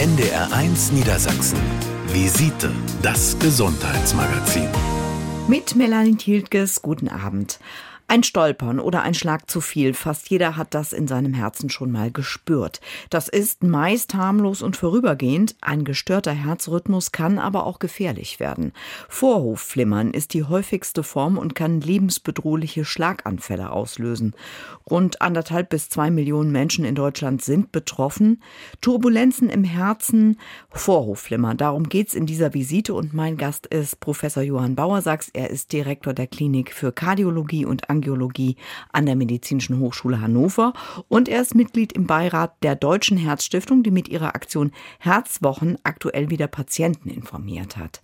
NDR1 Niedersachsen. Visite, das Gesundheitsmagazin. Mit Melanie Tiltges, guten Abend. Ein Stolpern oder ein Schlag zu viel, fast jeder hat das in seinem Herzen schon mal gespürt. Das ist meist harmlos und vorübergehend, ein gestörter Herzrhythmus kann aber auch gefährlich werden. Vorhofflimmern ist die häufigste Form und kann lebensbedrohliche Schlaganfälle auslösen. Rund anderthalb bis zwei Millionen Menschen in Deutschland sind betroffen. Turbulenzen im Herzen, Vorhofflimmern, darum geht's in dieser Visite und mein Gast ist Professor Johann Bauersachs. Er ist Direktor der Klinik für Kardiologie und Angiologie an der Medizinischen Hochschule Hannover und er ist Mitglied im Beirat der Deutschen Herzstiftung, die mit ihrer Aktion Herzwochen aktuell wieder Patienten informiert hat.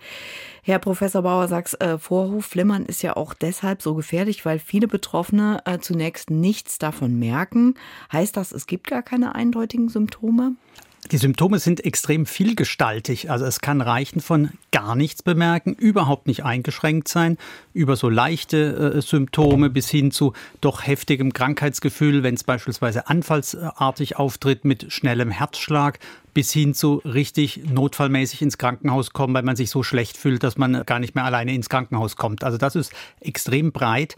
Herr Professor Bauer sagt, äh, Vorhofflimmern ist ja auch deshalb so gefährlich, weil viele Betroffene äh, zunächst nichts davon merken. Heißt das, es gibt gar keine eindeutigen Symptome? Die Symptome sind extrem vielgestaltig. Also es kann reichen von gar nichts bemerken, überhaupt nicht eingeschränkt sein, über so leichte äh, Symptome bis hin zu doch heftigem Krankheitsgefühl, wenn es beispielsweise anfallsartig auftritt mit schnellem Herzschlag, bis hin zu richtig notfallmäßig ins Krankenhaus kommen, weil man sich so schlecht fühlt, dass man gar nicht mehr alleine ins Krankenhaus kommt. Also das ist extrem breit.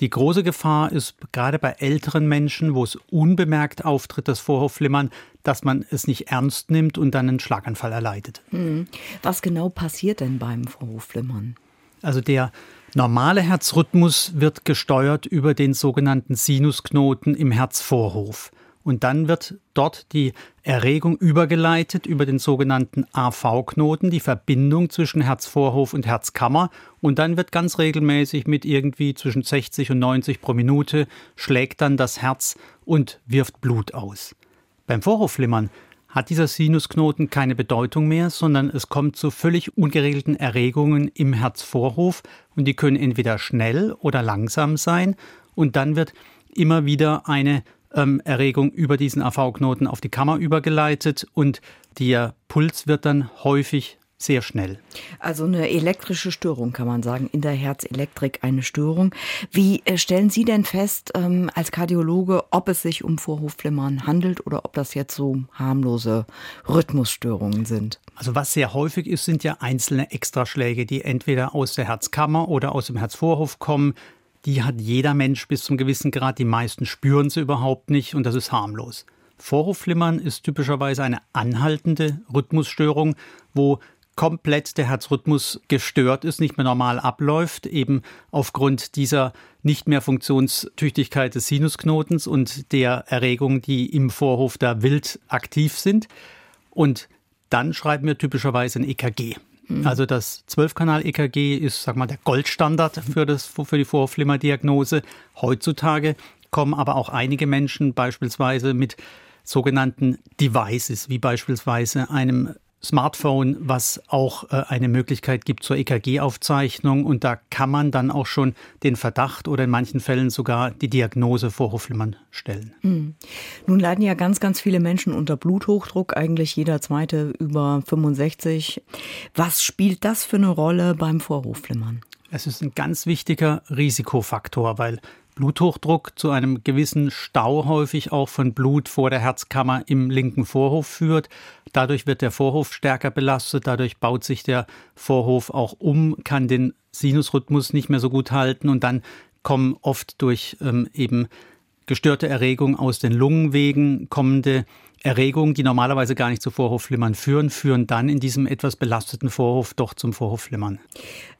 Die große Gefahr ist gerade bei älteren Menschen, wo es unbemerkt auftritt, das Vorhofflimmern, dass man es nicht ernst nimmt und dann einen Schlaganfall erleidet. Hm. Was genau passiert denn beim Vorhofflimmern? Also der normale Herzrhythmus wird gesteuert über den sogenannten Sinusknoten im Herzvorhof. Und dann wird dort die Erregung übergeleitet über den sogenannten AV-Knoten, die Verbindung zwischen Herzvorhof und Herzkammer. Und dann wird ganz regelmäßig mit irgendwie zwischen 60 und 90 pro Minute schlägt dann das Herz und wirft Blut aus. Beim Vorhofflimmern hat dieser Sinusknoten keine Bedeutung mehr, sondern es kommt zu völlig ungeregelten Erregungen im Herzvorhof und die können entweder schnell oder langsam sein und dann wird immer wieder eine ähm, Erregung über diesen AV-Knoten auf die Kammer übergeleitet und der Puls wird dann häufig sehr schnell. Also eine elektrische Störung kann man sagen, in der Herzelektrik eine Störung. Wie äh, stellen Sie denn fest ähm, als Kardiologe, ob es sich um Vorhofflimmern handelt oder ob das jetzt so harmlose Rhythmusstörungen sind? Also was sehr häufig ist, sind ja einzelne Extraschläge, die entweder aus der Herzkammer oder aus dem Herzvorhof kommen, die hat jeder Mensch bis zum gewissen Grad. Die meisten spüren sie überhaupt nicht und das ist harmlos. Vorhofflimmern ist typischerweise eine anhaltende Rhythmusstörung, wo komplett der Herzrhythmus gestört ist, nicht mehr normal abläuft, eben aufgrund dieser nicht mehr Funktionstüchtigkeit des Sinusknotens und der Erregungen, die im Vorhof da wild aktiv sind. Und dann schreiben wir typischerweise ein EKG. Mhm. Also das 12-Kanal-EKG ist, sag mal, der Goldstandard für, das, für die Vorhofflimmer-Diagnose. Heutzutage kommen aber auch einige Menschen beispielsweise mit sogenannten Devices, wie beispielsweise einem Smartphone, was auch äh, eine Möglichkeit gibt zur EKG-Aufzeichnung. Und da kann man dann auch schon den Verdacht oder in manchen Fällen sogar die Diagnose vor Hofflimmern stellen. Mhm. Nun leiden ja ganz, ganz viele Menschen unter Bluthochdruck, eigentlich jeder zweite über 65. Was spielt das für eine Rolle beim Vorhofflimmern? Es ist ein ganz wichtiger Risikofaktor, weil Bluthochdruck zu einem gewissen Stau häufig auch von Blut vor der Herzkammer im linken Vorhof führt. Dadurch wird der Vorhof stärker belastet, dadurch baut sich der Vorhof auch um, kann den Sinusrhythmus nicht mehr so gut halten und dann kommen oft durch ähm, eben gestörte Erregung aus den Lungenwegen kommende Erregungen, die normalerweise gar nicht zu Vorhofflimmern führen, führen dann in diesem etwas belasteten Vorhof doch zum Vorhofflimmern.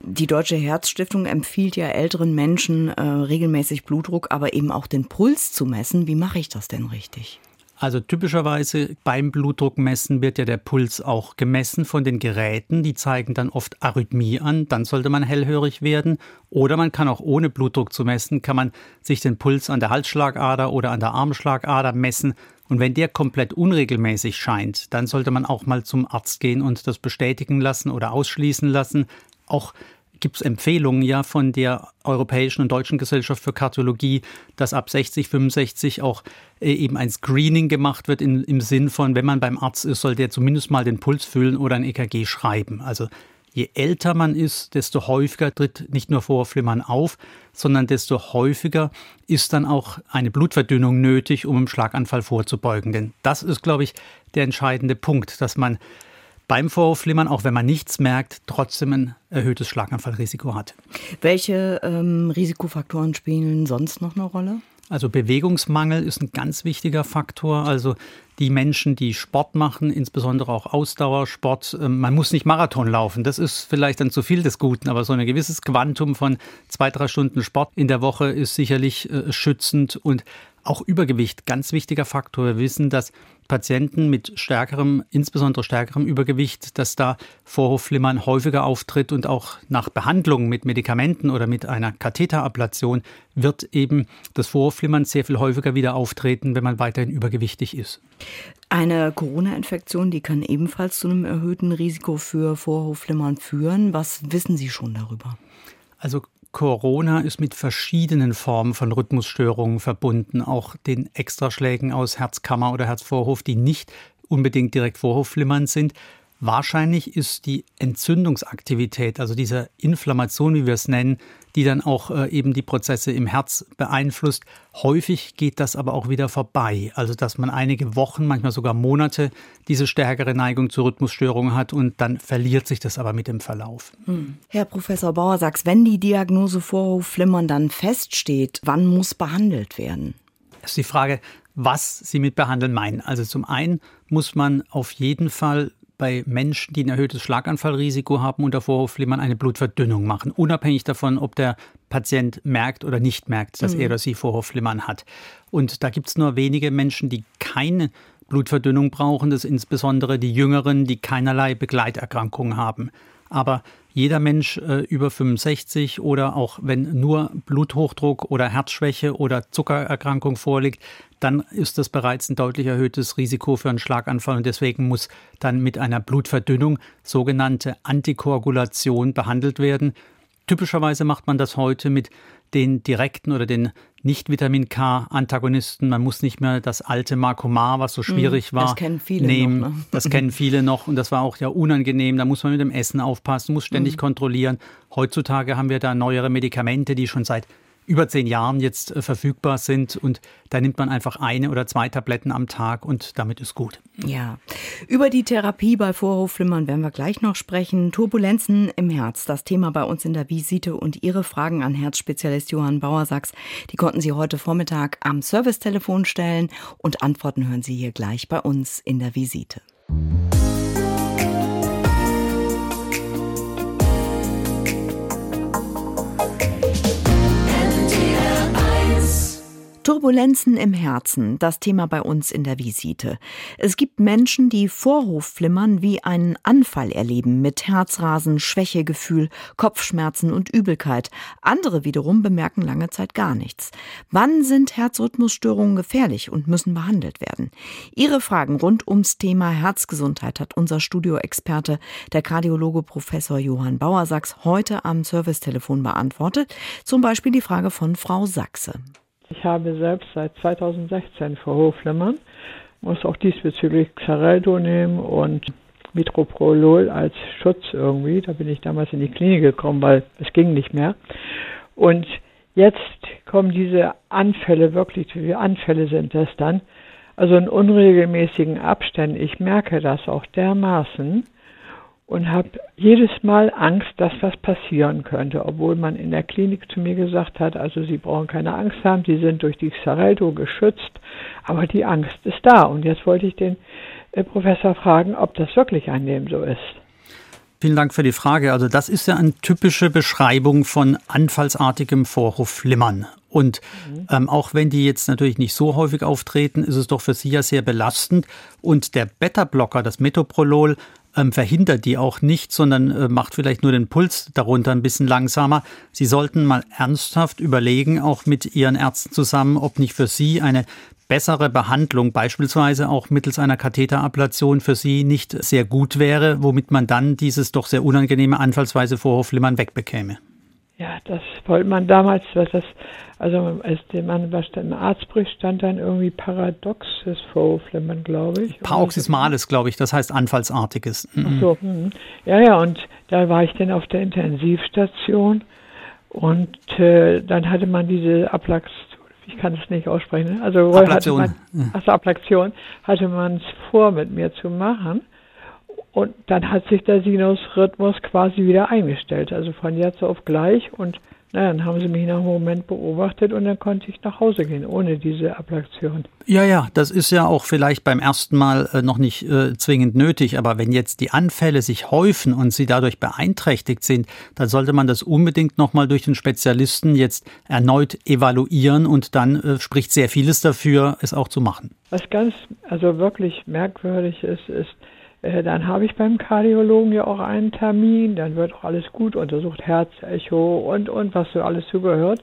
Die Deutsche Herzstiftung empfiehlt ja älteren Menschen äh, regelmäßig Blutdruck, aber eben auch den Puls zu messen. Wie mache ich das denn richtig? Also typischerweise beim Blutdruckmessen wird ja der Puls auch gemessen von den Geräten. Die zeigen dann oft Arrhythmie an. Dann sollte man hellhörig werden. Oder man kann auch ohne Blutdruck zu messen, kann man sich den Puls an der Halsschlagader oder an der Armschlagader messen. Und wenn der komplett unregelmäßig scheint, dann sollte man auch mal zum Arzt gehen und das bestätigen lassen oder ausschließen lassen. Auch gibt es Empfehlungen ja von der Europäischen und Deutschen Gesellschaft für Kardiologie, dass ab 60, 65 auch äh, eben ein Screening gemacht wird in, im Sinn von, wenn man beim Arzt ist, soll der zumindest mal den Puls fühlen oder ein EKG schreiben. Also je älter man ist, desto häufiger tritt nicht nur Vorhofflimmern auf, sondern desto häufiger ist dann auch eine Blutverdünnung nötig, um einem Schlaganfall vorzubeugen. Denn das ist, glaube ich, der entscheidende Punkt, dass man beim Vorhofflimmern, auch wenn man nichts merkt, trotzdem ein erhöhtes Schlaganfallrisiko hat. Welche ähm, Risikofaktoren spielen sonst noch eine Rolle? Also Bewegungsmangel ist ein ganz wichtiger Faktor. Also die Menschen, die Sport machen, insbesondere auch Ausdauersport, ähm, man muss nicht Marathon laufen. Das ist vielleicht dann zu viel des Guten, aber so ein gewisses Quantum von zwei, drei Stunden Sport in der Woche ist sicherlich äh, schützend und auch Übergewicht, ganz wichtiger Faktor. Wir wissen, dass Patienten mit stärkerem, insbesondere stärkerem Übergewicht, dass da Vorhofflimmern häufiger auftritt und auch nach Behandlung mit Medikamenten oder mit einer Katheterablation wird eben das Vorhofflimmern sehr viel häufiger wieder auftreten, wenn man weiterhin übergewichtig ist. Eine Corona-Infektion, die kann ebenfalls zu einem erhöhten Risiko für Vorhofflimmern führen. Was wissen Sie schon darüber? Also Corona ist mit verschiedenen Formen von Rhythmusstörungen verbunden, auch den Extraschlägen aus Herzkammer oder Herzvorhof, die nicht unbedingt direkt vorhofflimmernd sind. Wahrscheinlich ist die Entzündungsaktivität, also diese Inflammation, wie wir es nennen, die dann auch äh, eben die Prozesse im Herz beeinflusst. Häufig geht das aber auch wieder vorbei. Also dass man einige Wochen, manchmal sogar Monate diese stärkere Neigung zu Rhythmusstörungen hat und dann verliert sich das aber mit dem Verlauf. Hm. Herr Professor Bauer sagt, wenn die Diagnose Vorhofflimmern dann feststeht, wann muss behandelt werden? Das ist die Frage, was Sie mit behandeln meinen. Also zum einen muss man auf jeden Fall bei Menschen, die ein erhöhtes Schlaganfallrisiko haben, unter Vorhofflimmern eine Blutverdünnung machen, unabhängig davon, ob der Patient merkt oder nicht merkt, dass mhm. er oder sie Vorhofflimmern hat. Und da gibt es nur wenige Menschen, die keine Blutverdünnung brauchen, das sind insbesondere die Jüngeren, die keinerlei Begleiterkrankungen haben. Aber jeder Mensch äh, über 65 oder auch wenn nur Bluthochdruck oder Herzschwäche oder Zuckererkrankung vorliegt, dann ist das bereits ein deutlich erhöhtes Risiko für einen Schlaganfall und deswegen muss dann mit einer Blutverdünnung sogenannte Antikoagulation behandelt werden. Typischerweise macht man das heute mit den direkten oder den nicht-Vitamin K-Antagonisten. Man muss nicht mehr das alte Marcomar, was so hm, schwierig war, das kennen viele nehmen. Noch, ne? Das kennen viele noch und das war auch ja unangenehm. Da muss man mit dem Essen aufpassen, muss ständig mhm. kontrollieren. Heutzutage haben wir da neuere Medikamente, die schon seit über zehn Jahren jetzt äh, verfügbar sind. Und da nimmt man einfach eine oder zwei Tabletten am Tag und damit ist gut. Ja, über die Therapie bei Vorhofflimmern werden wir gleich noch sprechen. Turbulenzen im Herz, das Thema bei uns in der Visite und Ihre Fragen an Herzspezialist Johann Bauersachs, die konnten Sie heute Vormittag am Servicetelefon stellen und Antworten hören Sie hier gleich bei uns in der Visite. Turbulenzen im Herzen, das Thema bei uns in der Visite. Es gibt Menschen, die Vorhofflimmern wie einen Anfall erleben mit Herzrasen, Schwächegefühl, Kopfschmerzen und Übelkeit. Andere wiederum bemerken lange Zeit gar nichts. Wann sind Herzrhythmusstörungen gefährlich und müssen behandelt werden? Ihre Fragen rund ums Thema Herzgesundheit hat unser Studioexperte, der Kardiologe Professor Johann Bauersachs, heute am Servicetelefon beantwortet. Zum Beispiel die Frage von Frau Sachse. Ich habe selbst seit 2016 Vorhofflimmern, muss auch diesbezüglich Xarelto nehmen und Mitroprolol als Schutz irgendwie. Da bin ich damals in die Klinik gekommen, weil es ging nicht mehr. Und jetzt kommen diese Anfälle wirklich, wie Anfälle sind das dann? Also in unregelmäßigen Abständen. Ich merke das auch dermaßen und habe jedes Mal Angst, dass was passieren könnte, obwohl man in der Klinik zu mir gesagt hat, also Sie brauchen keine Angst haben, Sie sind durch die Xarelto geschützt, aber die Angst ist da. Und jetzt wollte ich den äh, Professor fragen, ob das wirklich an dem so ist. Vielen Dank für die Frage. Also das ist ja eine typische Beschreibung von anfallsartigem Vorhofflimmern. Und mhm. ähm, auch wenn die jetzt natürlich nicht so häufig auftreten, ist es doch für Sie ja sehr belastend. Und der Beta-Blocker, das Metoprolol, ähm, verhindert die auch nicht, sondern äh, macht vielleicht nur den Puls darunter ein bisschen langsamer. Sie sollten mal ernsthaft überlegen, auch mit Ihren Ärzten zusammen, ob nicht für Sie eine bessere Behandlung, beispielsweise auch mittels einer Katheterablation, für Sie nicht sehr gut wäre, womit man dann dieses doch sehr unangenehme Anfallsweise Vorhofflimmern wegbekäme. Ja, das wollte man damals, was das, also als der Mann was im Arztbericht stand dann irgendwie paradoxes Vorhofflimmern, glaube ich. Paroxysmales, glaube ich, das heißt anfallsartiges. Mhm. Ach so, mh. ja, ja, und da war ich dann auf der Intensivstation und äh, dann hatte man diese Ablachs, ich kann es nicht aussprechen, also Ablation. Hatte man, also Ablaktion hatte man es vor, mit mir zu machen. Und dann hat sich der Sinusrhythmus quasi wieder eingestellt, also von jetzt auf gleich. Und naja, dann haben sie mich nach einem Moment beobachtet und dann konnte ich nach Hause gehen, ohne diese Ablaktion. Ja, ja, das ist ja auch vielleicht beim ersten Mal äh, noch nicht äh, zwingend nötig, aber wenn jetzt die Anfälle sich häufen und sie dadurch beeinträchtigt sind, dann sollte man das unbedingt nochmal durch den Spezialisten jetzt erneut evaluieren und dann äh, spricht sehr vieles dafür, es auch zu machen. Was ganz, also wirklich merkwürdig ist, ist, äh, dann habe ich beim Kardiologen ja auch einen Termin, dann wird auch alles gut untersucht, Herzecho und, und was so alles zugehört.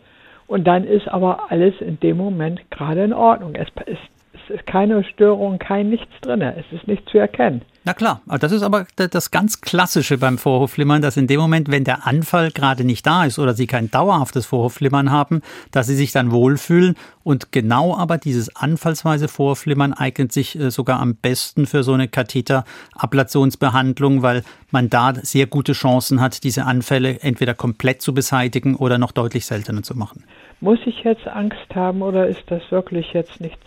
Und dann ist aber alles in dem Moment gerade in Ordnung. Es ist, ist keine Störung, kein nichts drin. Es ist nicht zu erkennen. Na klar, das ist aber das ganz Klassische beim Vorhofflimmern, dass in dem Moment, wenn der Anfall gerade nicht da ist oder Sie kein dauerhaftes Vorhofflimmern haben, dass Sie sich dann wohlfühlen. Und genau aber dieses anfallsweise Vorhofflimmern eignet sich äh, sogar am besten für so eine Katheterablationsbehandlung, weil man da sehr gute Chancen hat, diese Anfälle entweder komplett zu beseitigen oder noch deutlich seltener zu machen. Muss ich jetzt Angst haben oder ist das wirklich jetzt nichts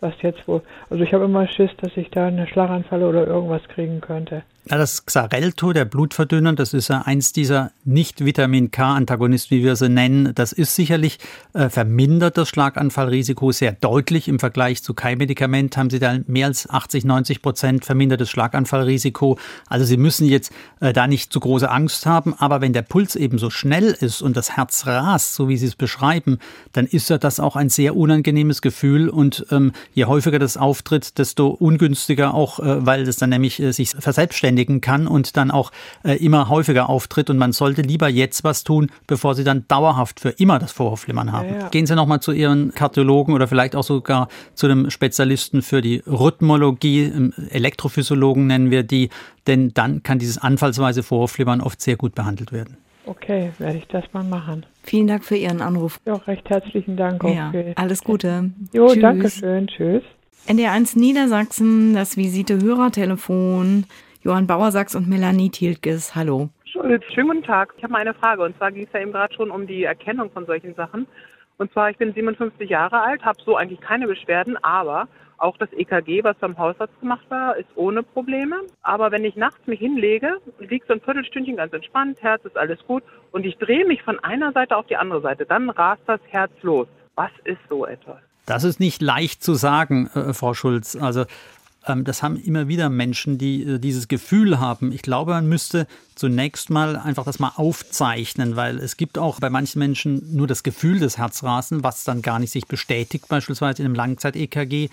was jetzt wo. Also ich habe immer Schiss, dass ich da eine Schlaganfall oder irgendwas kriegen könnte. Ja, das Xarelto, der Blutverdünner, das ist ja eins dieser Nicht-Vitamin-K-Antagonisten, wie wir sie nennen. Das ist sicherlich äh, vermindert das Schlaganfallrisiko sehr deutlich. Im Vergleich zu kein Medikament haben Sie da mehr als 80, 90 Prozent vermindertes Schlaganfallrisiko. Also Sie müssen jetzt äh, da nicht zu große Angst haben. Aber wenn der Puls eben so schnell ist und das Herz rast, so wie Sie es beschreiben, dann ist ja das auch ein sehr unangenehmes Gefühl. Und ähm, je häufiger das auftritt, desto ungünstiger auch, äh, weil das dann nämlich äh, sich verselbstständigt verselbstständigen kann und dann auch äh, immer häufiger auftritt. Und man sollte lieber jetzt was tun, bevor Sie dann dauerhaft für immer das Vorhofflimmern haben. Ja, ja. Gehen Sie nochmal zu Ihren Kardiologen oder vielleicht auch sogar zu einem Spezialisten für die Rhythmologie, Elektrophysiologen nennen wir die, denn dann kann dieses anfallsweise Vorhofflimmern oft sehr gut behandelt werden. Okay, werde ich das mal machen. Vielen Dank für Ihren Anruf. Ja, recht herzlichen Dank. Ja, alles Gute. Jo, Tschüss. danke schön. Tschüss. NDR1 Niedersachsen, das Visite-Hörertelefon. Johann Bauersachs und Melanie Thieltges. Hallo. Schulz, schönen guten Tag. Ich habe mal eine Frage. Und zwar ging es ja eben gerade schon um die Erkennung von solchen Sachen. Und zwar, ich bin 57 Jahre alt, habe so eigentlich keine Beschwerden, aber auch das EKG, was beim Hausarzt gemacht war, ist ohne Probleme. Aber wenn ich nachts mich hinlege, liegt so ein Viertelstündchen ganz entspannt, Herz ist alles gut und ich drehe mich von einer Seite auf die andere Seite, dann rast das Herz los. Was ist so etwas? Das ist nicht leicht zu sagen, äh, Frau Schulz. Also das haben immer wieder Menschen, die äh, dieses Gefühl haben. Ich glaube, man müsste zunächst mal einfach das mal aufzeichnen, weil es gibt auch bei manchen Menschen nur das Gefühl des Herzrasen, was dann gar nicht sich bestätigt, beispielsweise in einem Langzeit-EKG.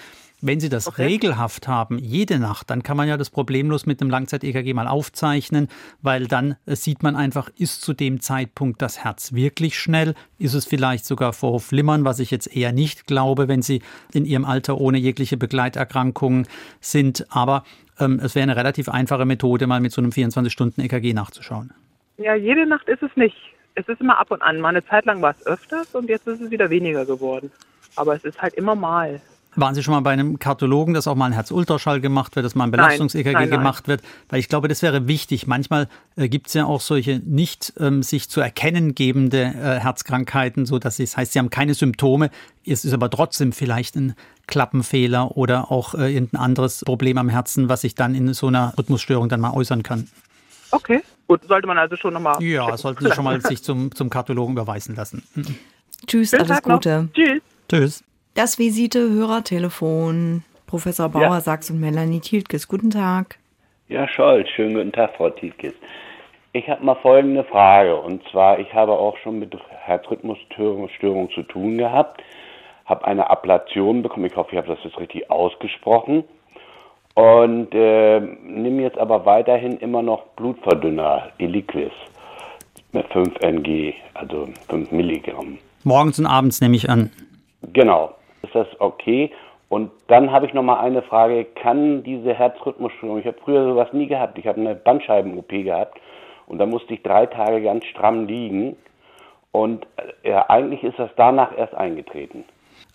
Wenn Sie das okay. regelhaft haben, jede Nacht, dann kann man ja das problemlos mit einem Langzeit-EKG mal aufzeichnen, weil dann äh, sieht man einfach, ist zu dem Zeitpunkt das Herz wirklich schnell? Ist es vielleicht sogar vor Flimmern, was ich jetzt eher nicht glaube, wenn Sie in Ihrem Alter ohne jegliche Begleiterkrankungen sind. Aber ähm, es wäre eine relativ einfache Methode, mal mit so einem 24-Stunden-EKG nachzuschauen. Ja, jede Nacht ist es nicht. Es ist immer ab und an. Mal eine Zeit lang war es öfters und jetzt ist es wieder weniger geworden. Aber es ist halt immer mal. Waren Sie schon mal bei einem Kardiologen, dass auch mal ein Herzultraschall gemacht wird, dass mal ein Belastungs-EKG gemacht wird? Weil ich glaube, das wäre wichtig. Manchmal äh, gibt es ja auch solche nicht ähm, sich zu erkennen gebende äh, Herzkrankheiten, so dass es das heißt, sie haben keine Symptome, es ist aber trotzdem vielleicht ein Klappenfehler oder auch äh, irgendein anderes Problem am Herzen, was sich dann in so einer Rhythmusstörung dann mal äußern kann. Okay, gut, sollte man also schon nochmal. Ja, checken. sollten Sie schon mal sich zum, zum Kardiologen überweisen lassen. Mhm. Tschüss, Schönen alles Tag Gute. Noch. Tschüss. Tschüss. Das Visite-Hörertelefon. Professor Bauer ja. Sachs und Melanie Tietkes. Guten Tag. Ja, Scholz. Schönen guten Tag, Frau Tietkes. Ich habe mal folgende Frage. Und zwar, ich habe auch schon mit Herzrhythmusstörungen zu tun gehabt. Habe eine Ablation bekommen. Ich hoffe, ich habe das jetzt richtig ausgesprochen. Und äh, nehme jetzt aber weiterhin immer noch Blutverdünner, Eliquis, mit 5 Ng, also 5 Milligramm. Morgens und abends nehme ich an. Genau ist das okay? Und dann habe ich noch mal eine Frage, kann diese Herzrhythmusstörung, ich habe früher sowas nie gehabt, ich habe eine Bandscheiben-OP gehabt und da musste ich drei Tage ganz stramm liegen Und äh, eigentlich ist das danach erst eingetreten.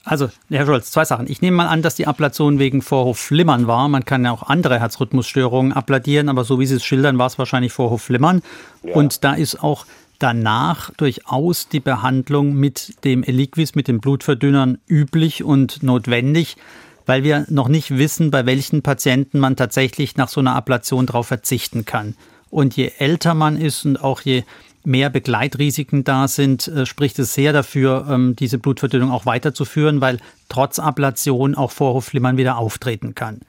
Also, Herr Scholz, zwei Sachen. Ich nehme mal an, dass die Ablation wegen Vorhofflimmern war. Man kann ja auch andere Herzrhythmusstörungen abladieren, aber so wie Sie es schildern, war es wahrscheinlich Vorhofflimmern. Ja. Und da ist auch danach durchaus die Behandlung mit dem Eliquis, mit den Blutverdünnern üblich und notwendig, weil wir noch nicht wissen, bei welchen Patienten man tatsächlich nach so einer Ablation darauf verzichten kann. Und je älter man ist und auch je mehr Begleitrisiken da sind, äh, spricht es sehr dafür, ähm, diese Blutverdünnung auch weiterzuführen, weil trotz Ablation auch Vorhofflimmern wieder auftreten kann.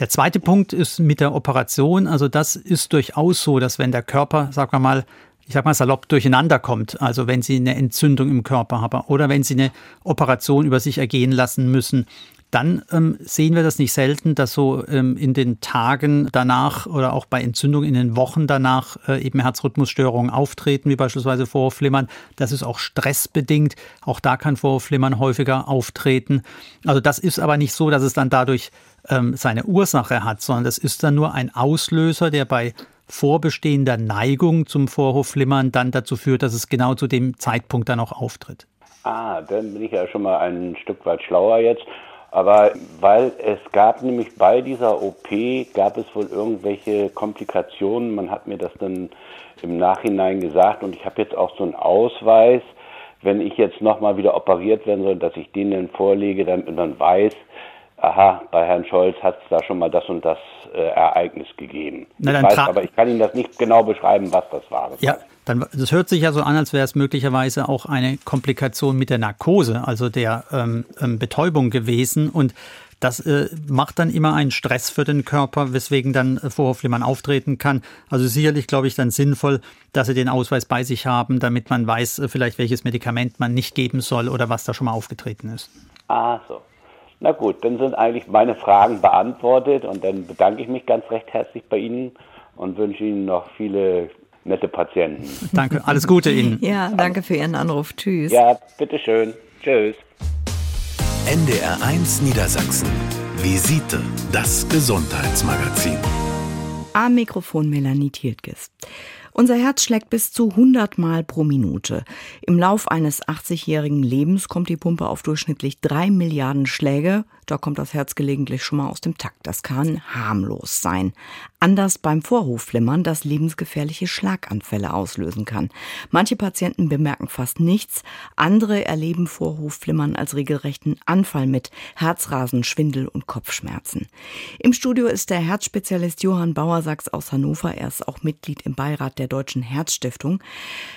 Der zweite Punkt ist mit der Operation. Also das ist durchaus so, dass wenn der Körper, sagen wir mal, ich sag mal salopp durcheinander kommt, also wenn Sie eine Entzündung im Körper haben oder wenn Sie eine Operation über sich ergehen lassen müssen, dann ähm, sehen wir das nicht selten, dass so ähm, in den Tagen danach oder auch bei Entzündungen in den Wochen danach äh, eben Herzrhythmusstörungen auftreten, wie beispielsweise Vorhofflimmern. Das ist auch stressbedingt. Auch da kann Vorhofflimmern häufiger auftreten. Also das ist aber nicht so, dass es dann dadurch ähm, seine Ursache hat, sondern das ist dann nur ein Auslöser, der bei vorbestehender Neigung zum Vorhofflimmern dann dazu führt, dass es genau zu dem Zeitpunkt dann auch auftritt. Ah, dann bin ich ja schon mal ein Stück weit schlauer jetzt. Aber weil es gab nämlich bei dieser OP, gab es wohl irgendwelche Komplikationen. Man hat mir das dann im Nachhinein gesagt und ich habe jetzt auch so einen Ausweis, wenn ich jetzt nochmal wieder operiert werden soll, dass ich den dann vorlege, damit man weiß, aha, bei Herrn Scholz hat es da schon mal das und das äh, Ereignis gegeben. Na, ich weiß, aber ich kann Ihnen das nicht genau beschreiben, was das war. Das ja, dann, das hört sich ja so an, als wäre es möglicherweise auch eine Komplikation mit der Narkose, also der ähm, ähm, Betäubung gewesen. Und das äh, macht dann immer einen Stress für den Körper, weswegen dann äh, Vorhofflimmern auftreten kann. Also sicherlich, glaube ich, dann sinnvoll, dass Sie den Ausweis bei sich haben, damit man weiß, äh, vielleicht welches Medikament man nicht geben soll oder was da schon mal aufgetreten ist. Ah, so. Na gut, dann sind eigentlich meine Fragen beantwortet und dann bedanke ich mich ganz recht herzlich bei Ihnen und wünsche Ihnen noch viele nette Patienten. Danke, alles Gute Ihnen. Ja, danke für Ihren Anruf. Tschüss. Ja, bitteschön. Tschüss. NDR1 Niedersachsen. Visite, das Gesundheitsmagazin. Am Mikrofon Melanie Tiltges. Unser Herz schlägt bis zu 100 Mal pro Minute. Im Lauf eines 80-jährigen Lebens kommt die Pumpe auf durchschnittlich drei Milliarden Schläge. Da kommt das Herz gelegentlich schon mal aus dem Takt. Das kann harmlos sein. Anders beim Vorhofflimmern, das lebensgefährliche Schlaganfälle auslösen kann. Manche Patienten bemerken fast nichts, andere erleben Vorhofflimmern als regelrechten Anfall mit Herzrasen, Schwindel und Kopfschmerzen. Im Studio ist der Herzspezialist Johann Bauersachs aus Hannover. Er ist auch Mitglied im Beirat der Deutschen Herzstiftung.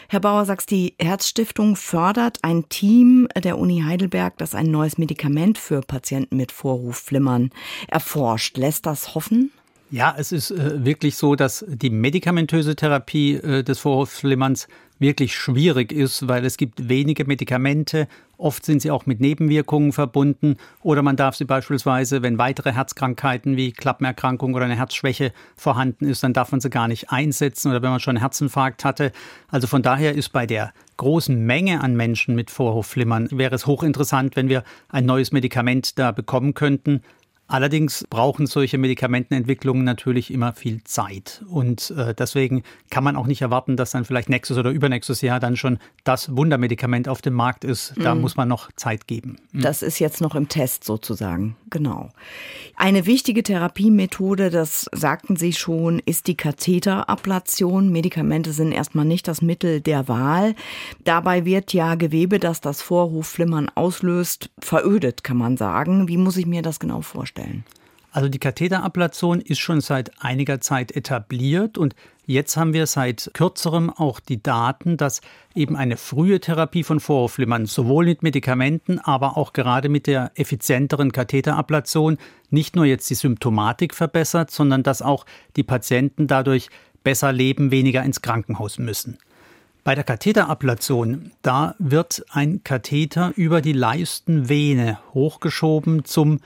Herr Bauersachs, die Herzstiftung fördert ein Team der Uni Heidelberg, das ein neues Medikament für Patienten mit Vorhofflimmern erforscht. Lässt das hoffen? Ja, es ist äh, wirklich so, dass die medikamentöse Therapie äh, des Vorhofflimmerns wirklich schwierig ist, weil es gibt wenige Medikamente. Oft sind sie auch mit Nebenwirkungen verbunden oder man darf sie beispielsweise, wenn weitere Herzkrankheiten wie Klappenerkrankung oder eine Herzschwäche vorhanden ist, dann darf man sie gar nicht einsetzen oder wenn man schon einen Herzinfarkt hatte. Also von daher ist bei der großen Menge an Menschen mit Vorhofflimmern wäre es hochinteressant, wenn wir ein neues Medikament da bekommen könnten. Allerdings brauchen solche Medikamentenentwicklungen natürlich immer viel Zeit. Und äh, deswegen kann man auch nicht erwarten, dass dann vielleicht nächstes oder übernächstes Jahr dann schon das Wundermedikament auf dem Markt ist. Da mhm. muss man noch Zeit geben. Mhm. Das ist jetzt noch im Test sozusagen. Genau. Eine wichtige Therapiemethode, das sagten Sie schon, ist die Katheterablation. Medikamente sind erstmal nicht das Mittel der Wahl. Dabei wird ja Gewebe, das das Vorhofflimmern auslöst, verödet, kann man sagen. Wie muss ich mir das genau vorstellen? Vorstellen? Also die Katheterablation ist schon seit einiger Zeit etabliert und jetzt haben wir seit kürzerem auch die Daten, dass eben eine frühe Therapie von Vorhofflimmern sowohl mit Medikamenten, aber auch gerade mit der effizienteren Katheterablation nicht nur jetzt die Symptomatik verbessert, sondern dass auch die Patienten dadurch besser leben, weniger ins Krankenhaus müssen. Bei der Katheterablation, da wird ein Katheter über die Leistenvene hochgeschoben zum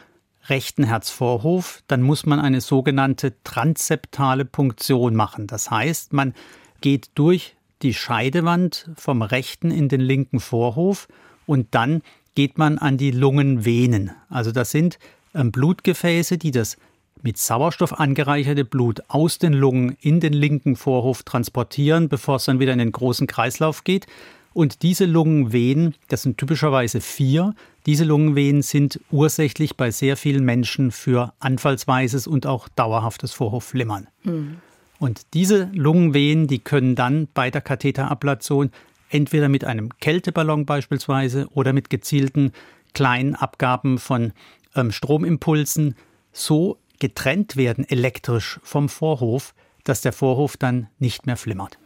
rechten Herzvorhof, dann muss man eine sogenannte transseptale Punktion machen. Das heißt, man geht durch die Scheidewand vom rechten in den linken Vorhof und dann geht man an die Lungenvenen. Also das sind ähm, Blutgefäße, die das mit Sauerstoff angereicherte Blut aus den Lungen in den linken Vorhof transportieren, bevor es dann wieder in den großen Kreislauf geht. Und diese Lungenwehen, das sind typischerweise vier, diese Lungenwehen sind ursächlich bei sehr vielen Menschen für anfallsweises und auch dauerhaftes Vorhofflimmern. Mhm. Und diese Lungenwehen, die können dann bei der Katheterablation entweder mit einem Kälteballon beispielsweise oder mit gezielten kleinen Abgaben von ähm, Stromimpulsen so getrennt werden elektrisch vom Vorhof, dass der Vorhof dann nicht mehr flimmert.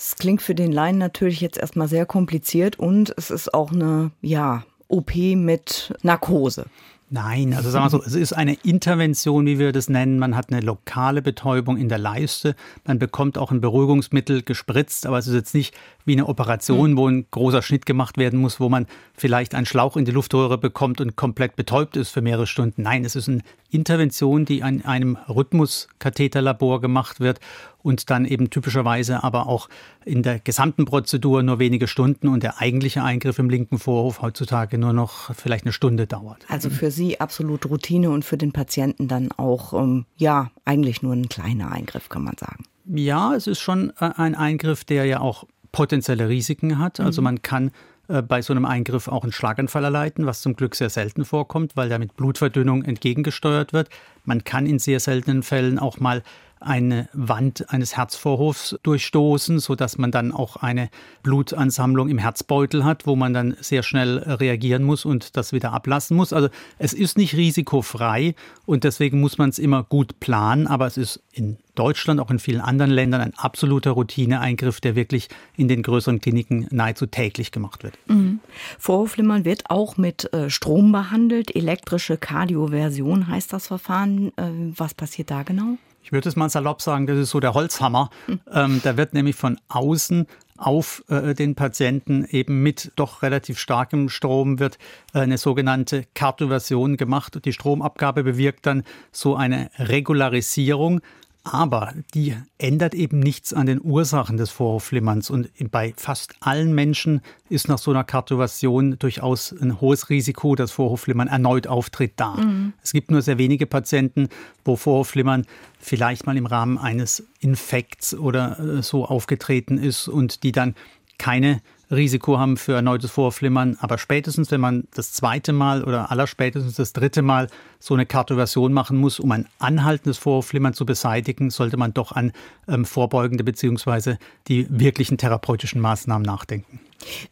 Es klingt für den Laien natürlich jetzt erstmal sehr kompliziert und es ist auch eine, ja, OP mit Narkose. Nein, also sagen wir so, es ist eine Intervention, wie wir das nennen. Man hat eine lokale Betäubung in der Leiste. Man bekommt auch ein Beruhigungsmittel gespritzt, aber es ist jetzt nicht wie eine Operation, wo ein großer Schnitt gemacht werden muss, wo man vielleicht einen Schlauch in die Luftröhre bekommt und komplett betäubt ist für mehrere Stunden. Nein, es ist eine Intervention, die an einem Rhythmuskatheterlabor gemacht wird und dann eben typischerweise aber auch in der gesamten Prozedur nur wenige Stunden und der eigentliche Eingriff im linken Vorhof heutzutage nur noch vielleicht eine Stunde dauert. Also für Sie absolut Routine und für den Patienten dann auch, ähm, ja, eigentlich nur ein kleiner Eingriff, kann man sagen. Ja, es ist schon äh, ein Eingriff, der ja auch potenzielle Risiken hat. Also mhm. man kann äh, bei so einem Eingriff auch einen Schlaganfall erleiden, was zum Glück sehr selten vorkommt, weil da mit Blutverdünnung entgegengesteuert wird. Man kann in sehr seltenen Fällen auch mal eine Wand eines Herzvorhofs durchstoßen, sodass man dann auch eine Blutansammlung im Herzbeutel hat, wo man dann sehr schnell reagieren muss und das wieder ablassen muss. Also es ist nicht risikofrei und deswegen muss man es immer gut planen, aber es ist in Deutschland, auch in vielen anderen Ländern ein absoluter Routineeingriff, der wirklich in den größeren Kliniken nahezu täglich gemacht wird. Mhm. Vorhofflimmern wird auch mit äh, Strom behandelt. Elektrische Kardioversion heißt das Verfahren. Äh, was passiert da genau? Ich würde es mal salopp sagen, das ist so der Holzhammer. Ähm, da wird nämlich von außen auf äh, den Patienten eben mit doch relativ starkem Strom wird äh, eine sogenannte Kartoversion gemacht. Die Stromabgabe bewirkt dann so eine Regularisierung aber die ändert eben nichts an den Ursachen des Vorhofflimmerns. Und bei fast allen Menschen ist nach so einer Kartovation durchaus ein hohes Risiko, dass Vorhofflimmern erneut auftritt, da. Mhm. Es gibt nur sehr wenige Patienten, wo Vorhofflimmern vielleicht mal im Rahmen eines Infekts oder äh, so aufgetreten ist und die dann keine Risiko haben für erneutes Vorflimmern. Aber spätestens, wenn man das zweite Mal oder allerspätestens das dritte Mal so eine Kartoversion machen muss, um ein anhaltendes Vorflimmern zu beseitigen, sollte man doch an ähm, vorbeugende bzw. die wirklichen therapeutischen Maßnahmen nachdenken.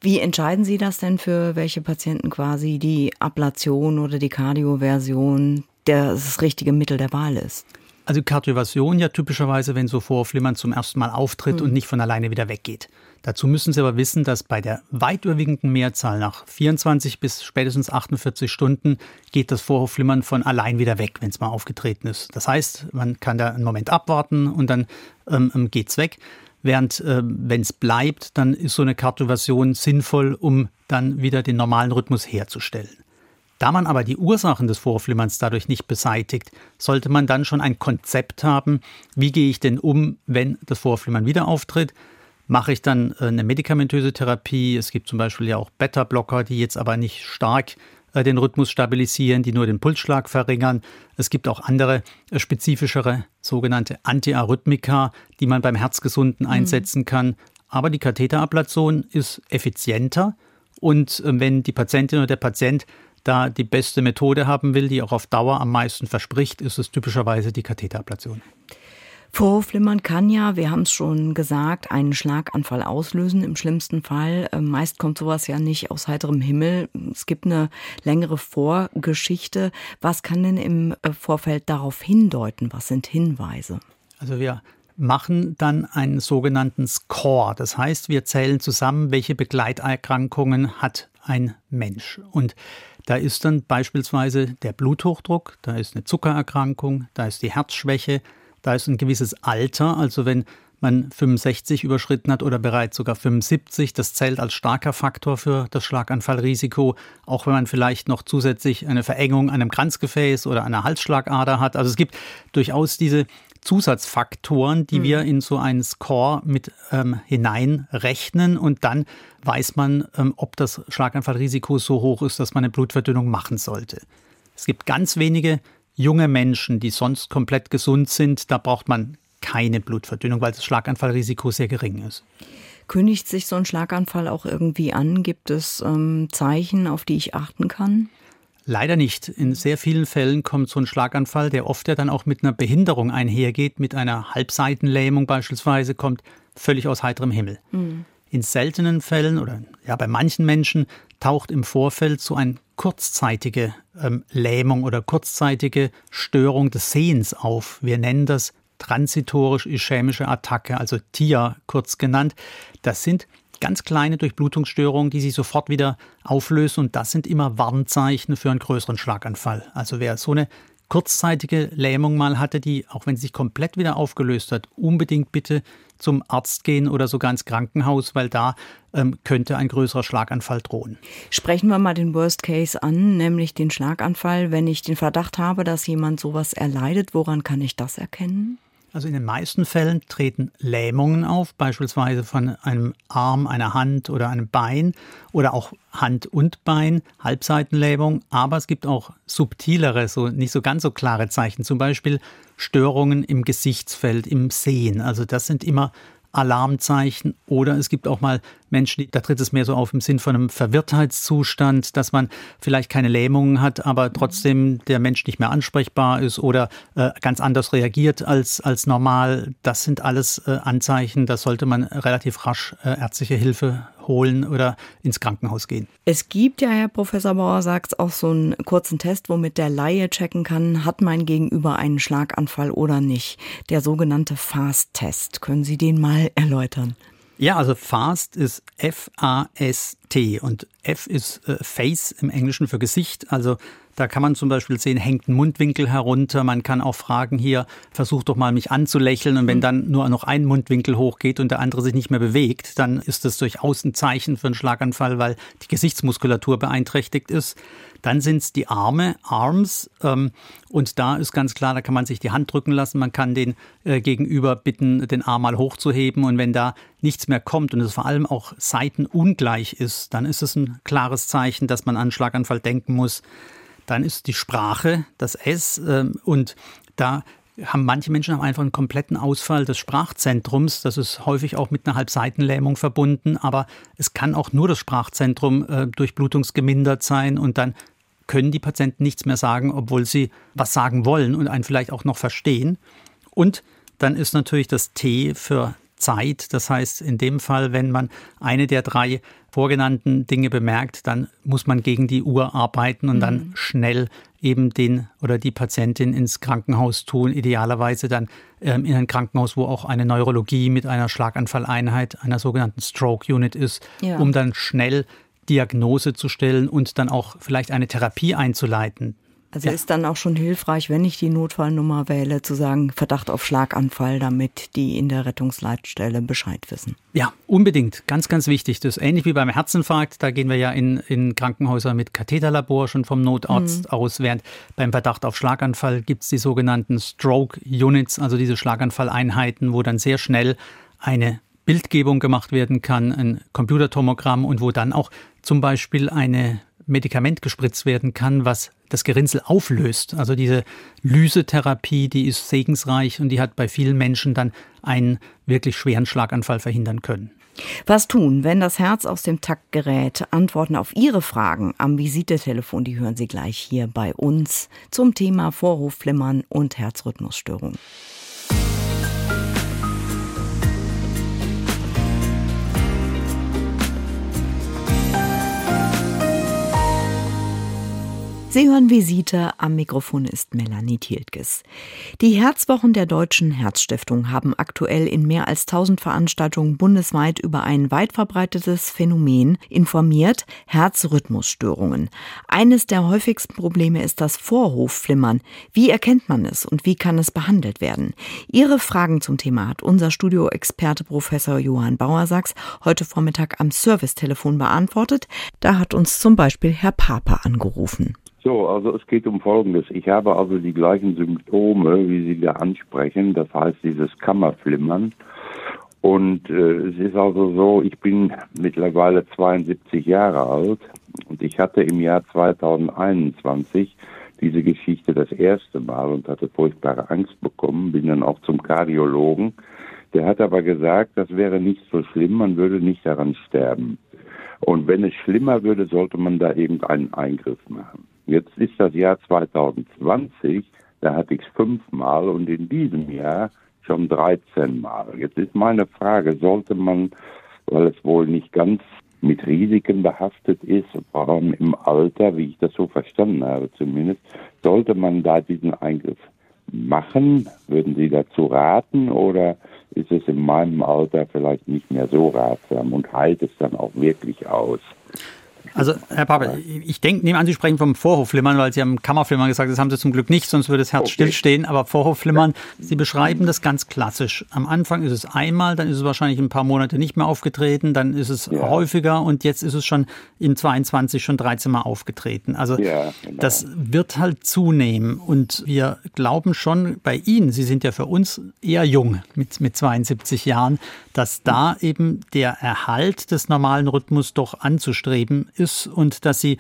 Wie entscheiden Sie das denn für welche Patienten quasi die Ablation oder die Kardioversion das richtige Mittel der Wahl ist? Also Kardioversion ja typischerweise, wenn so Vorflimmern zum ersten Mal auftritt mhm. und nicht von alleine wieder weggeht. Dazu müssen Sie aber wissen, dass bei der weit überwiegenden Mehrzahl nach 24 bis spätestens 48 Stunden geht das Vorhofflimmern von allein wieder weg, wenn es mal aufgetreten ist. Das heißt, man kann da einen Moment abwarten und dann ähm, ähm es weg. Während, äh, wenn es bleibt, dann ist so eine Kartoversion sinnvoll, um dann wieder den normalen Rhythmus herzustellen. Da man aber die Ursachen des Vorflimmerns dadurch nicht beseitigt, sollte man dann schon ein Konzept haben, wie gehe ich denn um, wenn das Vorflimmern wieder auftritt. Mache ich dann äh, eine medikamentöse Therapie? Es gibt zum Beispiel ja auch Beta-Blocker, die jetzt aber nicht stark äh, den Rhythmus stabilisieren, die nur den Pulsschlag verringern. Es gibt auch andere äh, spezifischere sogenannte Antiarrhythmika, die man beim Herzgesunden mhm. einsetzen kann. Aber die Katheterablation ist effizienter und wenn die Patientin oder der Patient da die beste Methode haben will, die auch auf Dauer am meisten verspricht, ist es typischerweise die Katheterablation. Vorhofflimmern kann ja, wir haben es schon gesagt, einen Schlaganfall auslösen im schlimmsten Fall. Ähm, meist kommt sowas ja nicht aus heiterem Himmel. Es gibt eine längere Vorgeschichte. Was kann denn im äh, Vorfeld darauf hindeuten? Was sind Hinweise? Also wir machen dann einen sogenannten Score. Das heißt, wir zählen zusammen, welche Begleiterkrankungen hat ein Mensch. Und da ist dann beispielsweise der Bluthochdruck, da ist eine Zuckererkrankung, da ist die Herzschwäche, da ist ein gewisses Alter. Also wenn man 65 überschritten hat oder bereits sogar 75, das zählt als starker Faktor für das Schlaganfallrisiko, auch wenn man vielleicht noch zusätzlich eine Verengung einem Kranzgefäß oder einer Halsschlagader hat. Also es gibt durchaus diese Zusatzfaktoren, die mhm. wir in so einen Score mit ähm, hineinrechnen und dann weiß man, ähm, ob das Schlaganfallrisiko so hoch ist, dass man eine Blutverdünnung machen sollte. Es gibt ganz wenige junge Menschen, die sonst komplett gesund sind. Da braucht man keine Blutverdünnung, weil das Schlaganfallrisiko sehr gering ist. Kündigt sich so ein Schlaganfall auch irgendwie an? Gibt es ähm, Zeichen, auf die ich achten kann? Leider nicht. In sehr vielen Fällen kommt so ein Schlaganfall, der oft ja dann auch mit einer Behinderung einhergeht, mit einer Halbseitenlähmung beispielsweise, kommt völlig aus heiterem Himmel. Mhm. In seltenen Fällen oder ja bei manchen Menschen taucht im Vorfeld so eine kurzzeitige ähm, Lähmung oder kurzzeitige Störung des Sehens auf. Wir nennen das transitorisch-ischämische Attacke, also TIA kurz genannt. Das sind ganz kleine Durchblutungsstörungen, die sich sofort wieder auflösen und das sind immer Warnzeichen für einen größeren Schlaganfall. Also wer so eine kurzzeitige Lähmung mal hatte, die, auch wenn sie sich komplett wieder aufgelöst hat, unbedingt bitte zum Arzt gehen oder sogar ins Krankenhaus, weil da ähm, könnte ein größerer Schlaganfall drohen. Sprechen wir mal den Worst Case an, nämlich den Schlaganfall. Wenn ich den Verdacht habe, dass jemand sowas erleidet, woran kann ich das erkennen? Also in den meisten Fällen treten Lähmungen auf, beispielsweise von einem Arm, einer Hand oder einem Bein oder auch Hand und Bein, Halbseitenlähmung. Aber es gibt auch subtilere, so nicht so ganz so klare Zeichen, zum Beispiel Störungen im Gesichtsfeld, im Sehen. Also das sind immer Alarmzeichen oder es gibt auch mal Menschen, da tritt es mehr so auf im Sinn von einem Verwirrtheitszustand, dass man vielleicht keine Lähmungen hat, aber trotzdem der Mensch nicht mehr ansprechbar ist oder äh, ganz anders reagiert als, als normal. Das sind alles äh, Anzeichen, da sollte man relativ rasch äh, ärztliche Hilfe holen oder ins Krankenhaus gehen. Es gibt ja, Herr Professor Bauer sagt auch so einen kurzen Test, womit der Laie checken kann, hat mein Gegenüber einen Schlaganfall oder nicht. Der sogenannte FAST-Test. Können Sie den mal erläutern? Ja, also FAST ist F-A-S-T und F ist äh, Face im Englischen für Gesicht. Also da kann man zum Beispiel sehen, hängt ein Mundwinkel herunter. Man kann auch fragen hier, versuch doch mal mich anzulächeln. Und wenn mhm. dann nur noch ein Mundwinkel hochgeht und der andere sich nicht mehr bewegt, dann ist das durchaus ein Zeichen für einen Schlaganfall, weil die Gesichtsmuskulatur beeinträchtigt ist. Dann sind es die Arme, Arms. Ähm, und da ist ganz klar, da kann man sich die Hand drücken lassen. Man kann den äh, Gegenüber bitten, den Arm mal hochzuheben. Und wenn da nichts mehr kommt und es vor allem auch seitenungleich ist, dann ist es ein klares Zeichen, dass man an Schlaganfall denken muss. Dann ist die Sprache, das S ähm, und da haben manche Menschen haben einfach einen kompletten Ausfall des Sprachzentrums. Das ist häufig auch mit einer Halbseitenlähmung verbunden, aber es kann auch nur das Sprachzentrum äh, durchblutungsgemindert sein und dann können die Patienten nichts mehr sagen, obwohl sie was sagen wollen und einen vielleicht auch noch verstehen. Und dann ist natürlich das T für Zeit. Das heißt, in dem Fall, wenn man eine der drei vorgenannten Dinge bemerkt, dann muss man gegen die Uhr arbeiten und mhm. dann schnell eben den oder die Patientin ins Krankenhaus tun, idealerweise dann ähm, in ein Krankenhaus, wo auch eine Neurologie mit einer Schlaganfalleinheit, einer sogenannten Stroke Unit ist, ja. um dann schnell Diagnose zu stellen und dann auch vielleicht eine Therapie einzuleiten. Also ja. ist dann auch schon hilfreich, wenn ich die Notfallnummer wähle, zu sagen, Verdacht auf Schlaganfall, damit die in der Rettungsleitstelle Bescheid wissen. Ja, unbedingt. Ganz, ganz wichtig. Das ist ähnlich wie beim Herzinfarkt. Da gehen wir ja in, in Krankenhäuser mit Katheterlabor schon vom Notarzt mhm. aus, während beim Verdacht auf Schlaganfall gibt es die sogenannten Stroke Units, also diese Schlaganfalleinheiten, wo dann sehr schnell eine Bildgebung gemacht werden kann, ein Computertomogramm und wo dann auch zum Beispiel eine Medikament gespritzt werden kann, was das Gerinnsel auflöst. Also diese Lysetherapie, die ist segensreich und die hat bei vielen Menschen dann einen wirklich schweren Schlaganfall verhindern können. Was tun, wenn das Herz aus dem Takt gerät? Antworten auf Ihre Fragen am Visitetelefon, die hören Sie gleich hier bei uns zum Thema Vorhofflimmern und Herzrhythmusstörung. Sie hören Visite. Am Mikrofon ist Melanie Thieltges. Die Herzwochen der Deutschen Herzstiftung haben aktuell in mehr als 1000 Veranstaltungen bundesweit über ein weit verbreitetes Phänomen informiert, Herzrhythmusstörungen. Eines der häufigsten Probleme ist das Vorhofflimmern. Wie erkennt man es und wie kann es behandelt werden? Ihre Fragen zum Thema hat unser Studioexperte Professor Johann Bauersachs heute Vormittag am Servicetelefon beantwortet. Da hat uns zum Beispiel Herr Pape angerufen. So, also es geht um Folgendes. Ich habe also die gleichen Symptome, wie Sie da ansprechen. Das heißt, dieses Kammerflimmern. Und äh, es ist also so, ich bin mittlerweile 72 Jahre alt und ich hatte im Jahr 2021 diese Geschichte das erste Mal und hatte furchtbare Angst bekommen, bin dann auch zum Kardiologen Der hat aber gesagt, das wäre nicht so schlimm, man würde nicht daran sterben. Und wenn es schlimmer würde, sollte man da eben einen Eingriff machen. Jetzt ist das Jahr 2020, da hatte ich es fünfmal und in diesem Jahr schon 13 Mal. Jetzt ist meine Frage, sollte man, weil es wohl nicht ganz mit Risiken behaftet ist, vor allem im Alter, wie ich das so verstanden habe zumindest, sollte man da diesen Eingriff machen? Würden Sie dazu raten oder ist es in meinem Alter vielleicht nicht mehr so ratsam und heilt es dann auch wirklich aus? Also, Herr Papa, ich denke, nehme an, Sie sprechen vom Vorhofflimmern, weil Sie haben Kammerflimmern gesagt, das haben Sie zum Glück nicht, sonst würde das Herz okay. stillstehen. Aber Vorhofflimmern, Sie beschreiben das ganz klassisch. Am Anfang ist es einmal, dann ist es wahrscheinlich ein paar Monate nicht mehr aufgetreten, dann ist es ja. häufiger und jetzt ist es schon in 22 schon 13 Mal aufgetreten. Also, ja, genau. das wird halt zunehmen. Und wir glauben schon bei Ihnen, Sie sind ja für uns eher jung mit, mit 72 Jahren, dass da eben der Erhalt des normalen Rhythmus doch anzustreben ist und dass sie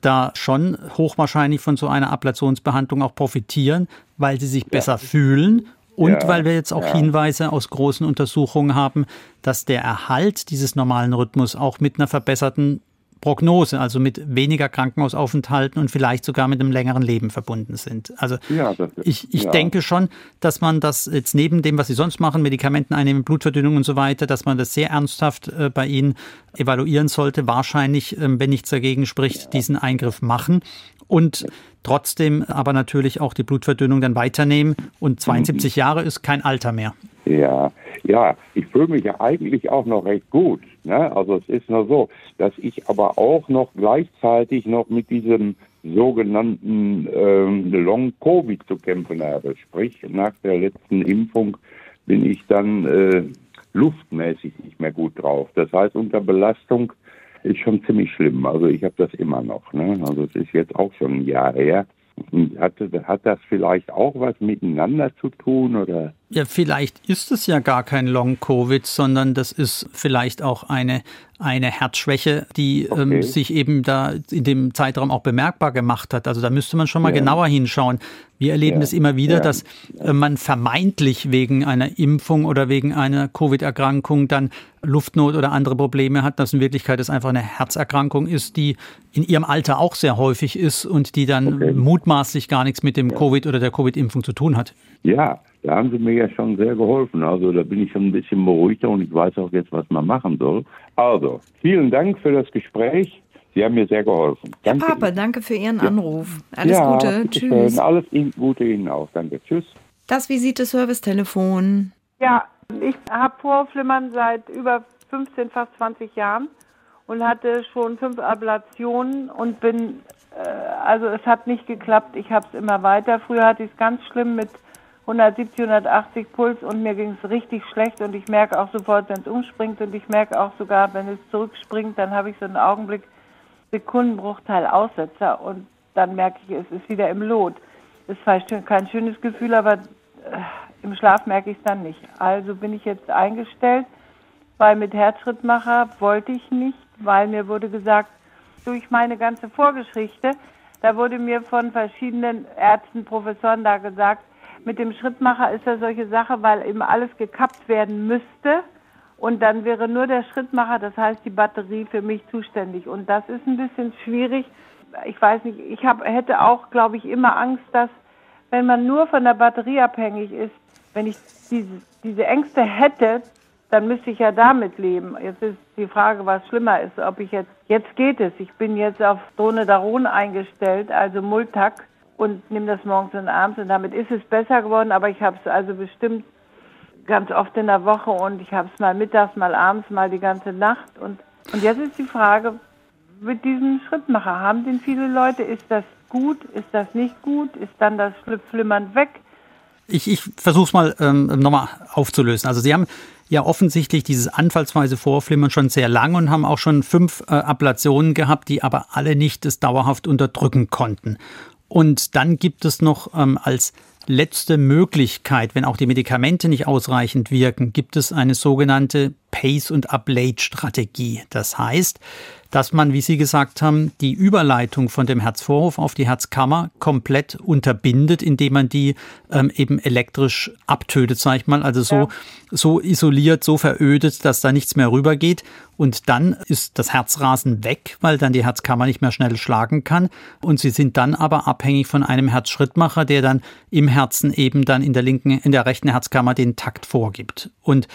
da schon hochwahrscheinlich von so einer Ablationsbehandlung auch profitieren, weil sie sich ja. besser fühlen und ja, weil wir jetzt auch ja. Hinweise aus großen Untersuchungen haben, dass der Erhalt dieses normalen Rhythmus auch mit einer verbesserten Prognose, also mit weniger Krankenhausaufenthalten und vielleicht sogar mit einem längeren Leben verbunden sind. Also ja, ist, ich, ich ja. denke schon, dass man das jetzt neben dem, was Sie sonst machen, Medikamenten einnehmen, Blutverdünnung und so weiter, dass man das sehr ernsthaft äh, bei Ihnen evaluieren sollte, wahrscheinlich, äh, wenn nichts dagegen spricht, ja. diesen Eingriff machen und trotzdem aber natürlich auch die Blutverdünnung dann weiternehmen. Und 72 mhm. Jahre ist kein Alter mehr. Ja, ja, ich fühle mich ja eigentlich auch noch recht gut. Ne? Also es ist nur so, dass ich aber auch noch gleichzeitig noch mit diesem sogenannten ähm, Long-Covid zu kämpfen habe. Sprich, nach der letzten Impfung bin ich dann äh, luftmäßig nicht mehr gut drauf. Das heißt, unter Belastung ist schon ziemlich schlimm. Also ich habe das immer noch. Ne? Also es ist jetzt auch schon ein Jahr her. Hat, hat das vielleicht auch was miteinander zu tun oder? Ja, vielleicht ist es ja gar kein Long-Covid, sondern das ist vielleicht auch eine eine Herzschwäche, die ähm, okay. ähm, sich eben da in dem Zeitraum auch bemerkbar gemacht hat. Also da müsste man schon mal ja. genauer hinschauen. Wir erleben ja. das immer wieder, ja. dass äh, man vermeintlich wegen einer Impfung oder wegen einer Covid-Erkrankung dann Luftnot oder andere Probleme hat, dass in Wirklichkeit es einfach eine Herzerkrankung ist, die in ihrem Alter auch sehr häufig ist und die dann okay. mutmaßlich gar nichts mit dem Covid oder der Covid-Impfung zu tun hat. Ja, da haben Sie mir ja schon sehr geholfen. Also da bin ich schon ein bisschen beruhigter und ich weiß auch jetzt, was man machen soll. Also, vielen Dank für das Gespräch. Sie haben mir sehr geholfen. Danke Herr Papa, danke für Ihren Anruf. Alles ja, Gute. Tschüss. Schön. Alles Gute Ihnen auch. Danke. Tschüss. Das Visite-Service-Telefon. Ja, ich habe Vorflimmern seit über 15, fast 20 Jahren und hatte schon fünf Ablationen und bin, äh, also es hat nicht geklappt. Ich habe es immer weiter. Früher hatte ich es ganz schlimm mit 170, 180 Puls und mir ging es richtig schlecht und ich merke auch sofort, wenn es umspringt und ich merke auch sogar, wenn es zurückspringt, dann habe ich so einen Augenblick, Sekundenbruchteil Aussetzer und dann merke ich, es ist wieder im Lot. Ist zwar kein schönes Gefühl, aber äh, im Schlaf merke ich es dann nicht. Also bin ich jetzt eingestellt, weil mit Herzschrittmacher wollte ich nicht, weil mir wurde gesagt, durch meine ganze Vorgeschichte, da wurde mir von verschiedenen Ärzten, Professoren da gesagt, mit dem Schrittmacher ist ja solche Sache, weil eben alles gekappt werden müsste. Und dann wäre nur der Schrittmacher, das heißt die Batterie, für mich zuständig. Und das ist ein bisschen schwierig. Ich weiß nicht, ich hab, hätte auch, glaube ich, immer Angst, dass wenn man nur von der Batterie abhängig ist, wenn ich diese, diese Ängste hätte, dann müsste ich ja damit leben. Jetzt ist die Frage, was schlimmer ist, ob ich jetzt, jetzt geht es. Ich bin jetzt auf Dronedaron eingestellt, also Multac und nehme das morgens und abends und damit ist es besser geworden, aber ich habe es also bestimmt ganz oft in der Woche und ich habe es mal mittags, mal abends, mal die ganze Nacht und, und jetzt ist die Frage mit diesem Schrittmacher, haben den viele Leute, ist das gut, ist das nicht gut, ist dann das Flimmern weg? Ich, ich versuche es mal ähm, nochmal aufzulösen. Also Sie haben ja offensichtlich dieses anfallsweise Vorflimmern schon sehr lang und haben auch schon fünf äh, Ablationen gehabt, die aber alle nicht das dauerhaft unterdrücken konnten. Und dann gibt es noch ähm, als letzte Möglichkeit, wenn auch die Medikamente nicht ausreichend wirken, gibt es eine sogenannte Pace- und Ablate-Strategie. Das heißt, dass man, wie Sie gesagt haben, die Überleitung von dem Herzvorhof auf die Herzkammer komplett unterbindet, indem man die ähm, eben elektrisch abtötet, sag ich mal. Also so, ja. so isoliert, so verödet, dass da nichts mehr rübergeht. Und dann ist das Herzrasen weg, weil dann die Herzkammer nicht mehr schnell schlagen kann. Und sie sind dann aber abhängig von einem Herzschrittmacher, der dann im Herzen eben dann in der linken, in der rechten Herzkammer den Takt vorgibt. Und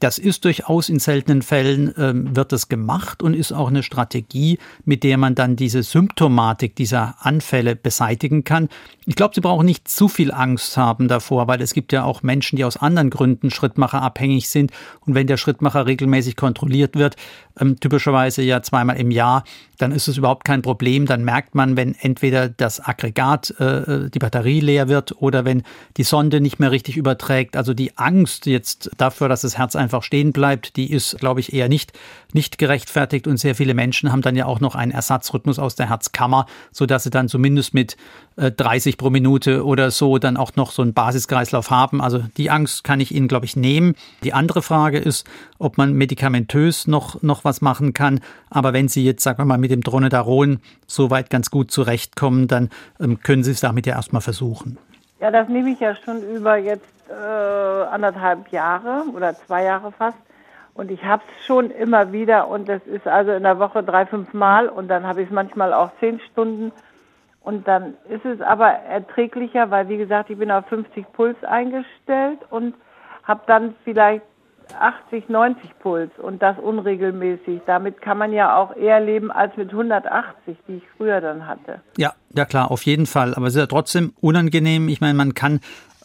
das ist durchaus in seltenen Fällen ähm, wird das gemacht und ist auch eine Strategie, mit der man dann diese Symptomatik dieser Anfälle beseitigen kann. Ich glaube, Sie brauchen nicht zu viel Angst haben davor, weil es gibt ja auch Menschen, die aus anderen Gründen Schrittmacher abhängig sind. Und wenn der Schrittmacher regelmäßig kontrolliert wird, ähm, typischerweise ja zweimal im Jahr, dann ist es überhaupt kein Problem. Dann merkt man, wenn entweder das Aggregat, äh, äh, die Batterie leer wird oder wenn die Sonde nicht mehr richtig überträgt. Also die Angst jetzt dafür, dass das Herz einfach stehen bleibt, die ist, glaube ich, eher nicht, nicht gerechtfertigt. Und sehr viele Menschen haben dann ja auch noch einen Ersatzrhythmus aus der Herzkammer, sodass sie dann zumindest mit 30 äh, pro Minute oder so dann auch noch so einen Basiskreislauf haben. Also die Angst kann ich Ihnen, glaube ich, nehmen. Die andere Frage ist, ob man medikamentös noch, noch was machen kann. Aber wenn Sie jetzt, sagen wir mal, mit dem Dronedaron soweit ganz gut zurechtkommen, dann ähm, können Sie es damit ja erstmal versuchen. Ja, das nehme ich ja schon über jetzt äh, anderthalb Jahre oder zwei Jahre fast. Und ich habe es schon immer wieder und das ist also in der Woche drei, fünf Mal und dann habe ich es manchmal auch zehn Stunden und dann ist es aber erträglicher, weil wie gesagt, ich bin auf 50 Puls eingestellt und habe dann vielleicht 80, 90 Puls und das unregelmäßig. Damit kann man ja auch eher leben als mit 180, die ich früher dann hatte. Ja, ja klar, auf jeden Fall. Aber es ist ja trotzdem unangenehm. Ich meine, man kann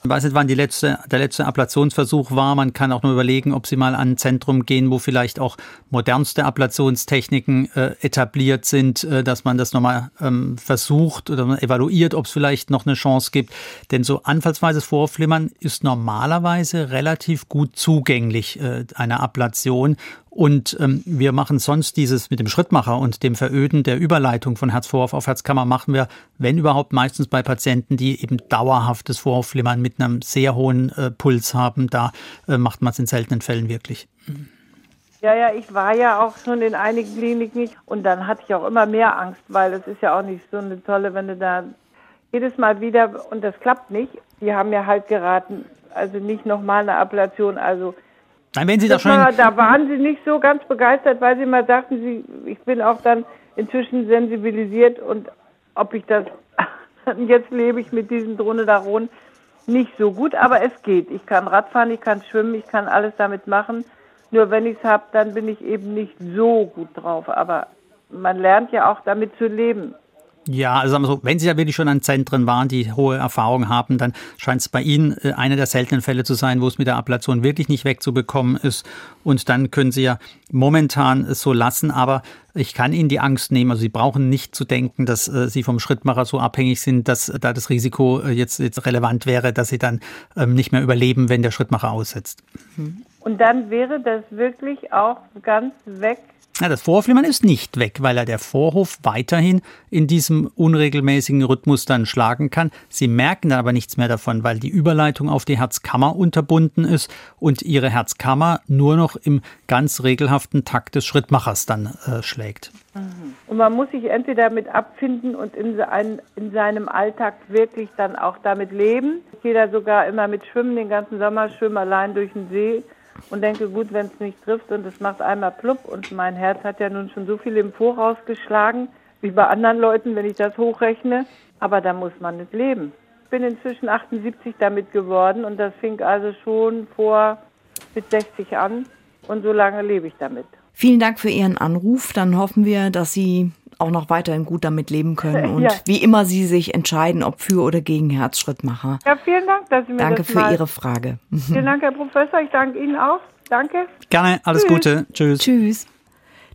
ich weiß nicht, wann die letzte, der letzte Ablationsversuch war. Man kann auch nur überlegen, ob Sie mal an ein Zentrum gehen, wo vielleicht auch modernste Ablationstechniken äh, etabliert sind, äh, dass man das nochmal ähm, versucht oder evaluiert, ob es vielleicht noch eine Chance gibt. Denn so anfallsweises Vorflimmern ist normalerweise relativ gut zugänglich, äh, einer Ablation. Und ähm, wir machen sonst dieses mit dem Schrittmacher und dem Veröden der Überleitung von Herzvorhof auf Herzkammer machen wir, wenn überhaupt, meistens bei Patienten, die eben dauerhaftes Vorhofflimmern mit einem sehr hohen äh, Puls haben. Da äh, macht man es in seltenen Fällen wirklich. Ja, ja, ich war ja auch schon in einigen Kliniken und dann hatte ich auch immer mehr Angst, weil es ist ja auch nicht so eine tolle, wenn du da jedes Mal wieder und das klappt nicht. Die haben mir halt geraten, also nicht nochmal eine Ablation, also Nein, wenn Sie da schon. War, da waren Sie nicht so ganz begeistert, weil Sie mal sagten, Sie, ich bin auch dann inzwischen sensibilisiert und ob ich das, jetzt lebe ich mit diesen Dronedaron nicht so gut, aber es geht. Ich kann Radfahren, ich kann schwimmen, ich kann alles damit machen. Nur wenn ich es habe, dann bin ich eben nicht so gut drauf. Aber man lernt ja auch damit zu leben. Ja, also sagen wir so, wenn Sie ja wirklich schon an Zentren waren, die hohe Erfahrung haben, dann scheint es bei Ihnen äh, einer der seltenen Fälle zu sein, wo es mit der Ablation wirklich nicht wegzubekommen ist. Und dann können Sie ja momentan es so lassen, aber ich kann Ihnen die Angst nehmen. Also Sie brauchen nicht zu denken, dass äh, Sie vom Schrittmacher so abhängig sind, dass da das Risiko äh, jetzt, jetzt relevant wäre, dass Sie dann ähm, nicht mehr überleben, wenn der Schrittmacher aussetzt. Und dann wäre das wirklich auch ganz weg ja, das Vorhofflimmern ist nicht weg, weil er der Vorhof weiterhin in diesem unregelmäßigen Rhythmus dann schlagen kann. Sie merken dann aber nichts mehr davon, weil die Überleitung auf die Herzkammer unterbunden ist und ihre Herzkammer nur noch im ganz regelhaften Takt des Schrittmachers dann äh, schlägt. Mhm. Und man muss sich entweder damit abfinden und in, ein, in seinem Alltag wirklich dann auch damit leben. Ich gehe da sogar immer mit Schwimmen den ganzen Sommer, schwimme allein durch den See und denke, gut, wenn es nicht trifft und es macht einmal plupp und mein Herz hat ja nun schon so viel im Voraus geschlagen, wie bei anderen Leuten, wenn ich das hochrechne, aber da muss man nicht leben. Ich bin inzwischen 78 damit geworden und das fing also schon vor mit 60 an und so lange lebe ich damit. Vielen Dank für Ihren Anruf. Dann hoffen wir, dass Sie auch noch weiterhin gut damit leben können und ja. wie immer Sie sich entscheiden, ob für oder gegen Herzschrittmacher. Ja, vielen Dank, dass Sie mir Danke das für Ihre Frage. Vielen Dank, Herr Professor. Ich danke Ihnen auch. Danke. Gerne. Alles Tschüss. Gute. Tschüss. Tschüss.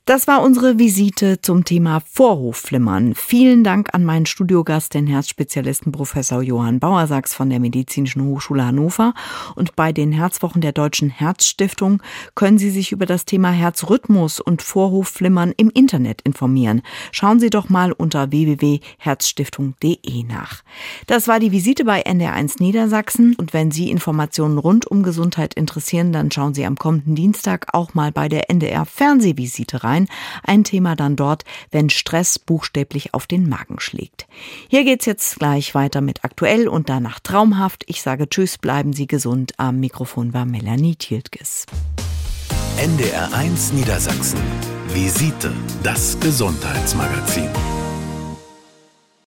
Das war unsere Visite zum Thema Vorhofflimmern. Vielen Dank an meinen Studiogast, den Herzspezialisten Professor Johann Bauersachs von der Medizinischen Hochschule Hannover. Und bei den Herzwochen der Deutschen Herzstiftung können Sie sich über das Thema Herzrhythmus und Vorhofflimmern im Internet informieren. Schauen Sie doch mal unter www.herzstiftung.de nach. Das war die Visite bei NDR1 Niedersachsen. Und wenn Sie Informationen rund um Gesundheit interessieren, dann schauen Sie am kommenden Dienstag auch mal bei der NDR Fernsehvisite rein. Ein Thema dann dort, wenn Stress buchstäblich auf den Magen schlägt. Hier geht's jetzt gleich weiter mit aktuell und danach traumhaft. Ich sage Tschüss, bleiben Sie gesund. Am Mikrofon war Melanie Tiltges. NDR1 Niedersachsen. Visite, das Gesundheitsmagazin.